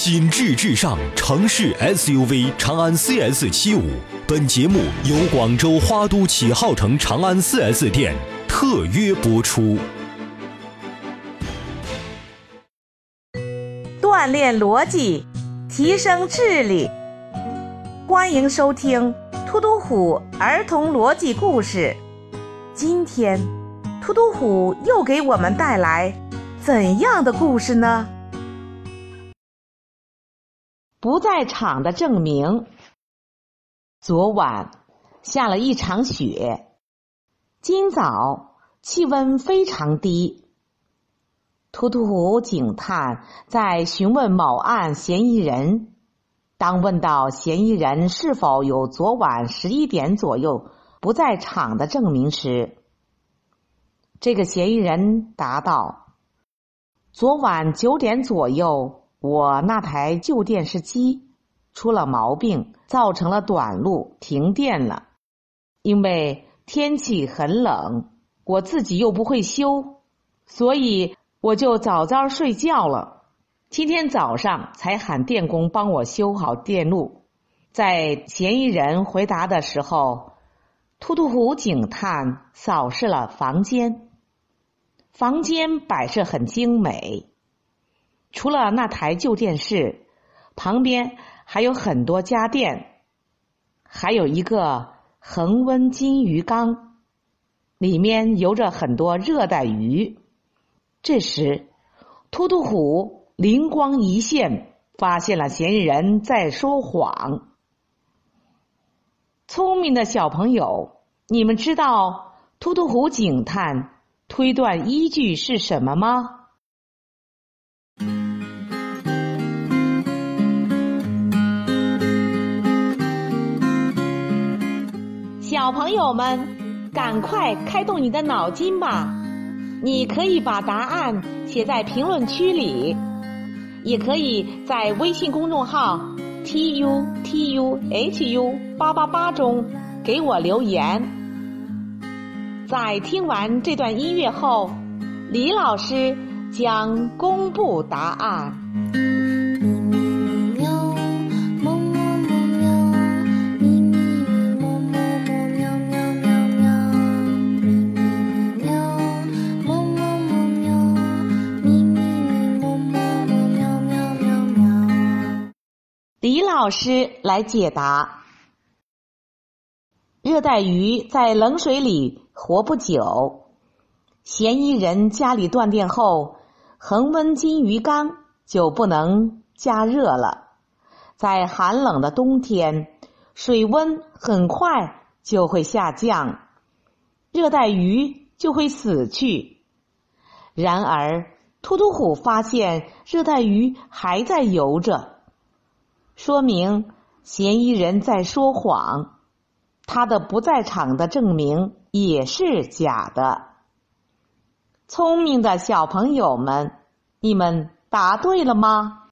品质至上城市 SUV 长安 CS 七五。本节目由广州花都启浩城长安 4S 店特约播出。锻炼逻辑，提升智力。欢迎收听突突虎儿童逻辑故事。今天，突突虎又给我们带来怎样的故事呢？不在场的证明。昨晚下了一场雪，今早气温非常低。突突虎警探在询问某案嫌疑人，当问到嫌疑人是否有昨晚十一点左右不在场的证明时，这个嫌疑人答道：“昨晚九点左右。”我那台旧电视机出了毛病，造成了短路，停电了。因为天气很冷，我自己又不会修，所以我就早早睡觉了。今天早上才喊电工帮我修好电路。在嫌疑人回答的时候，突突虎警探扫视了房间，房间摆设很精美。除了那台旧电视，旁边还有很多家电，还有一个恒温金鱼缸，里面游着很多热带鱼。这时，突突虎灵光一现，发现了嫌疑人在说谎。聪明的小朋友，你们知道突突虎警探推断依据是什么吗？小朋友们，赶快开动你的脑筋吧！你可以把答案写在评论区里，也可以在微信公众号 t u t u h u 八八八中给我留言。在听完这段音乐后，李老师将公布答案。李老师来解答：热带鱼在冷水里活不久，嫌疑人家里断电后，恒温金鱼缸就不能加热了。在寒冷的冬天，水温很快就会下降，热带鱼就会死去。然而，突突虎发现热带鱼还在游着。说明嫌疑人在说谎，他的不在场的证明也是假的。聪明的小朋友们，你们答对了吗？